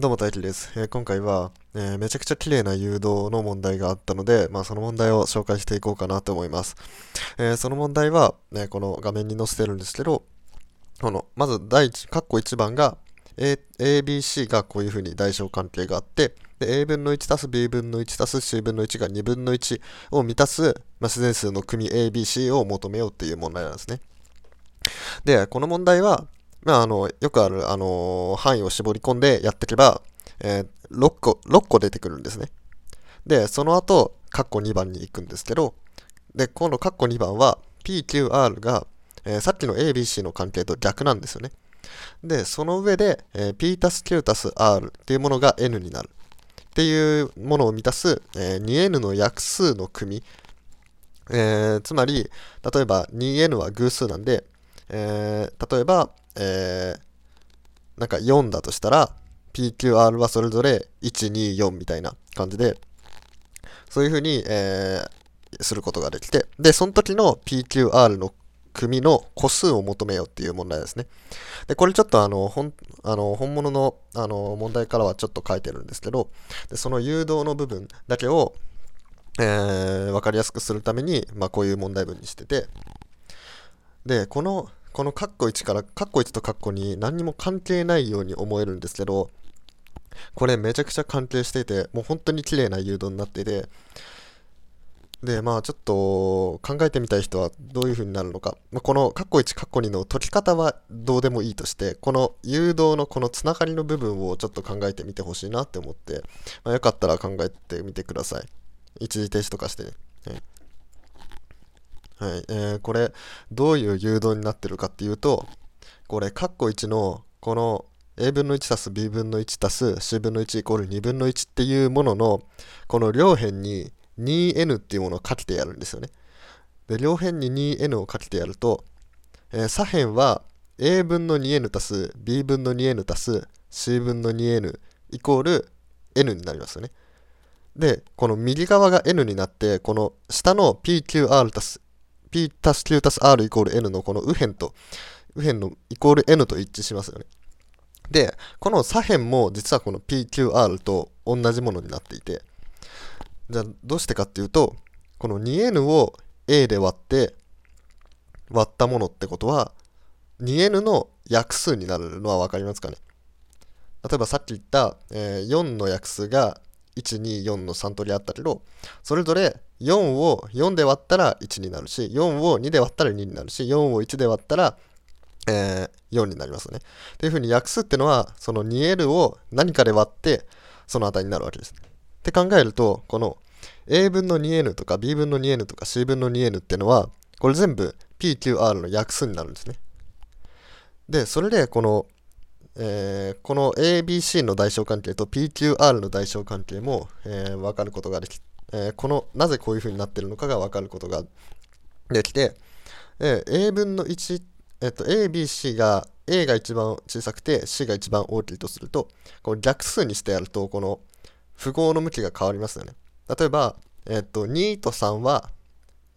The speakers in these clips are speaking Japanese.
どうも大輝です、えー、今回は、えー、めちゃくちゃ綺麗な誘導の問題があったので、まあ、その問題を紹介していこうかなと思います。えー、その問題は、ね、この画面に載せてるんですけど、このまず第一、括弧1番が、A、ABC がこういうふうに大小関係があって、で A 分の1足す B 分の1足す C 分の1が2分の1を満たす、まあ、自然数の組 ABC を求めようっていう問題なんですね。で、この問題は、まあ、あの、よくある、あの範囲を絞り込んでやっていけば、えー、6個、6個出てくるんですね。で、その後、カッコ2番に行くんですけど、で、今度カッコ2番は、PQR が、えー、さっきの ABC の関係と逆なんですよね。で、その上で、えー、P たす Q たす R っていうものが N になる。っていうものを満たす、えー、2N の約数の組。えー、つまり、例えば 2N は偶数なんで、えー、例えば、えー、なんか4だとしたら、PQR はそれぞれ1、2、4みたいな感じで、そういうふうに、えー、することができて、で、その時の PQR の組の個数を求めようっていう問題ですね。で、これちょっとあの、本あの本物のあの問題からはちょっと書いてるんですけど、でその誘導の部分だけを、えー、分かりやすくするために、まあ、こういう問題文にしてて、で、このこのカッコ1からカッコ1とカッコ2何にも関係ないように思えるんですけどこれめちゃくちゃ関係していてもう本当に綺麗な誘導になっていてでまあちょっと考えてみたい人はどういう風になるのか、まあ、このカッコ1カッコ2の解き方はどうでもいいとしてこの誘導のこのつながりの部分をちょっと考えてみてほしいなって思って、まあ、よかったら考えてみてください。一時停止とかしてね、はい、えー、これ、どういう誘導になってるかっていうと、これ、括弧1の、この a 分の1足す b 分の1足す c 分の1イコール2分の1っていうものの、この両辺に 2n っていうものをかけてやるんですよね。で、両辺に 2n をかけてやると、えー、左辺は a 分の 2n 足す b 分の 2n 足す c 分の 2n イコール n になりますよね。で、この右側が n になって、この下の pqr 足す P たす Q たす R イコール N のこの右辺と、右辺のイコール N と一致しますよね。で、この左辺も実はこの PQR と同じものになっていて、じゃあどうしてかっていうと、この 2N を A で割って、割ったものってことは、2N の約数になるのは分かりますかね？例えばさっき言った、えー、4の約数が124の3通りあったけどそれぞれ4を4で割ったら1になるし4を2で割ったら2になるし4を1で割ったら、えー、4になりますね。っていうふうに約数ってのはその 2L を何かで割ってその値になるわけです。って考えるとこの A 分の 2N とか B 分の 2N とか C 分の 2N っていうのはこれ全部 PQR の約数になるんですね。でそれでこのえー、この ABC の代償関係と PQR の代償関係も、えー、分かることができ、えー、このなぜこういうふうになってるのかが分かることができて、え A 分の1、えっと、ABC が A が一番小さくて C が一番大きいとするとこれ逆数にしてやるとこの符号の向きが変わりますよね例えば、えっと、2と3は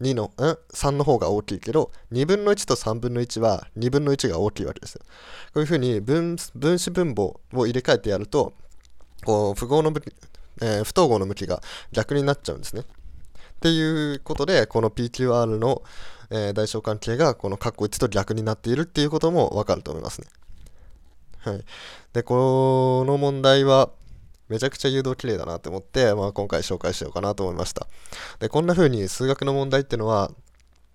2の、ん ?3 の方が大きいけど、2分の1と3分の1は2分の1が大きいわけですよ。こういうふうに分分子分母を入れ替えてやると、こう符号の向き、えー、不等号の向きが逆になっちゃうんですね。っていうことで、この PQR の、えー、代償関係がこの括弧1と逆になっているっていうこともわかると思いますね。はい。で、この問題は、めちゃくちゃ誘導綺麗だなって思って、まあ、今回紹介しようかなと思いました。で、こんな風に数学の問題っていうのは、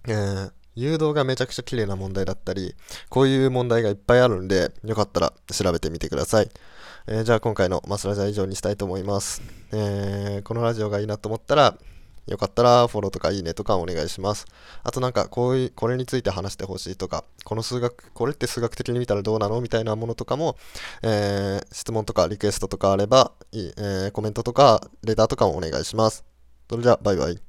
えー、誘導がめちゃくちゃ綺麗な問題だったり、こういう問題がいっぱいあるんで、よかったら調べてみてください。えー、じゃあ今回のマスラジャ以上にしたいと思います。えー、このラジオがいいなと思ったら、よかったらフォローとかいいねとかお願いします。あとなんかこういう、これについて話してほしいとか、この数学、これって数学的に見たらどうなの？みたいなものとかも、えー、質問とかリクエストとかあれば、いいえー、コメントとかレターとかもお願いします。それじゃあ、バイバイ。